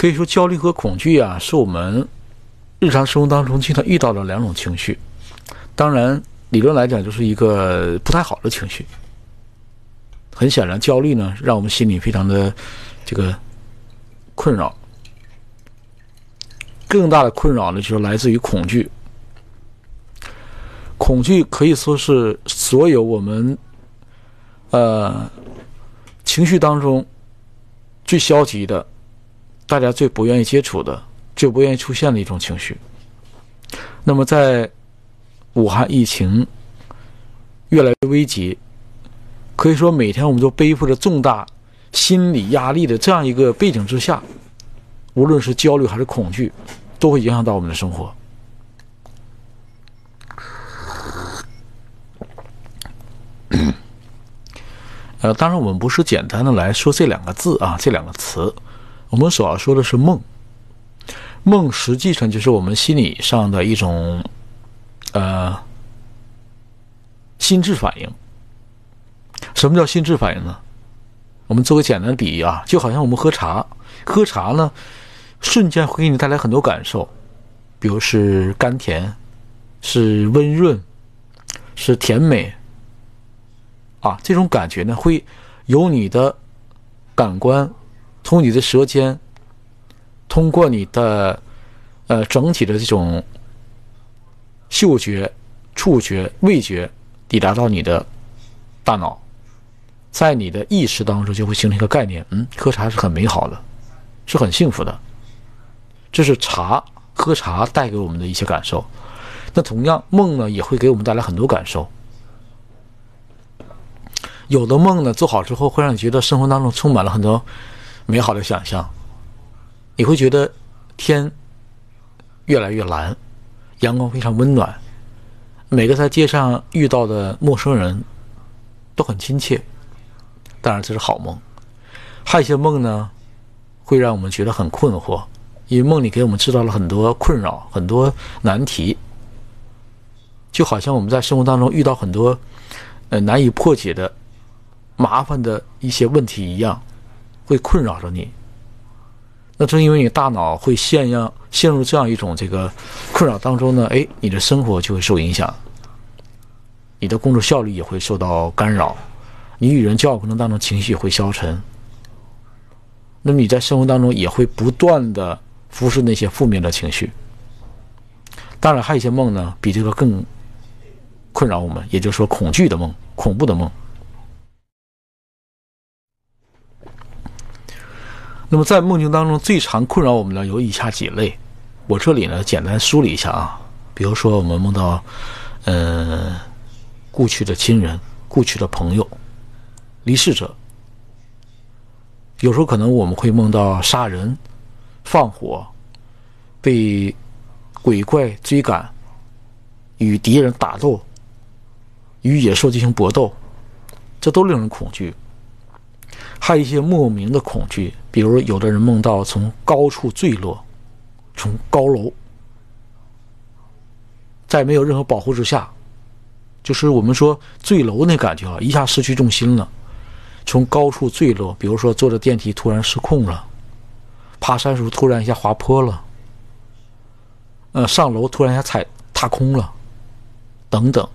可以说，焦虑和恐惧啊，是我们日常生活当中经常遇到的两种情绪。当然，理论来讲，就是一个不太好的情绪。很显然，焦虑呢，让我们心里非常的这个困扰。更大的困扰呢，就是来自于恐惧。恐惧可以说是所有我们呃情绪当中最消极的。大家最不愿意接触的、最不愿意出现的一种情绪。那么，在武汉疫情越来越危急，可以说每天我们都背负着重大心理压力的这样一个背景之下，无论是焦虑还是恐惧，都会影响到我们的生活。呃，当然，我们不是简单的来说这两个字啊，这两个词。我们所要说的是梦，梦实际上就是我们心理上的一种，呃，心智反应。什么叫心智反应呢？我们做个简单的比喻啊，就好像我们喝茶，喝茶呢，瞬间会给你带来很多感受，比如是甘甜，是温润，是甜美，啊，这种感觉呢，会由你的感官。从你的舌尖，通过你的呃整体的这种嗅觉、触觉、味觉，抵达到你的大脑，在你的意识当中就会形成一个概念：嗯，喝茶是很美好的，是很幸福的。这是茶喝茶带给我们的一些感受。那同样，梦呢也会给我们带来很多感受。有的梦呢做好之后，会让你觉得生活当中充满了很多。美好的想象，你会觉得天越来越蓝，阳光非常温暖，每个在街上遇到的陌生人都很亲切。当然这是好梦，还有一些梦呢，会让我们觉得很困惑，因为梦里给我们制造了很多困扰、很多难题，就好像我们在生活当中遇到很多呃难以破解的麻烦的一些问题一样。会困扰着你，那正因为你大脑会陷样陷入这样一种这个困扰当中呢，哎，你的生活就会受影响，你的工作效率也会受到干扰，你与人交往过程当中情绪会消沉，那么你在生活当中也会不断的服侍那些负面的情绪。当然，还有一些梦呢，比这个更困扰我们，也就是说恐惧的梦、恐怖的梦。那么在梦境当中最常困扰我们的有以下几类，我这里呢简单梳理一下啊。比如说我们梦到，嗯，故去的亲人、故去的朋友、离世者，有时候可能我们会梦到杀人、放火、被鬼怪追赶、与敌人打斗、与野兽进行搏斗，这都令人恐惧。还有一些莫名的恐惧，比如有的人梦到从高处坠落，从高楼，在没有任何保护之下，就是我们说坠楼那感觉啊，一下失去重心了，从高处坠落，比如说坐着电梯突然失控了，爬山时候突然一下滑坡了，呃，上楼突然一下踩踏空了，等等。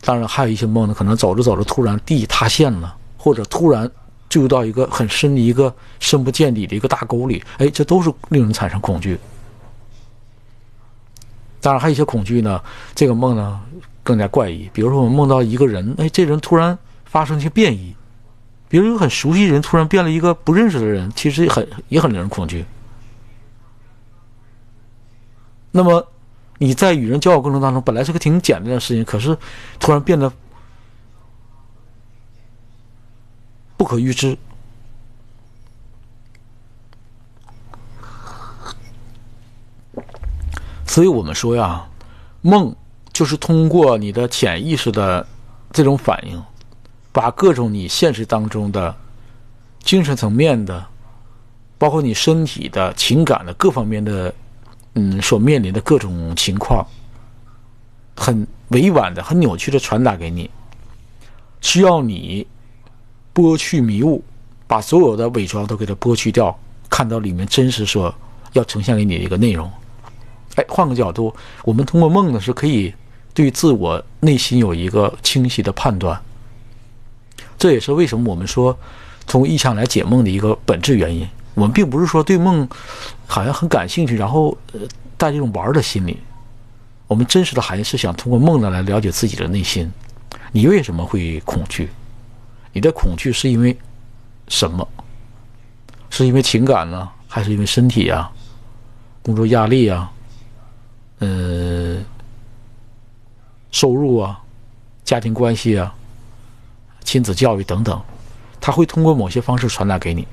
当然还有一些梦呢，可能走着走着突然地塌陷了。或者突然坠入到一个很深的一个深不见底的一个大沟里，哎，这都是令人产生恐惧。当然，还有一些恐惧呢，这个梦呢更加怪异。比如说，我们梦到一个人，哎，这人突然发生一些变异，比如一个很熟悉的人突然变了一个不认识的人，其实很也很令人恐惧。那么你在与人交往过程当中，本来是个挺简单的事情，可是突然变得。不可预知，所以我们说呀，梦就是通过你的潜意识的这种反应，把各种你现实当中的精神层面的，包括你身体的情感的各方面的，嗯，所面临的各种情况，很委婉的、很扭曲的传达给你，需要你。剥去迷雾，把所有的伪装都给它剥去掉，看到里面真实所要呈现给你的一个内容。哎，换个角度，我们通过梦呢是可以对自我内心有一个清晰的判断。这也是为什么我们说通过意象来解梦的一个本质原因。我们并不是说对梦好像很感兴趣，然后呃带这种玩的心理。我们真实的含义是想通过梦呢来了解自己的内心。你为什么会恐惧？你的恐惧是因为什么？是因为情感呢，还是因为身体啊？工作压力啊？呃，收入啊？家庭关系啊？亲子教育等等，他会通过某些方式传达给你。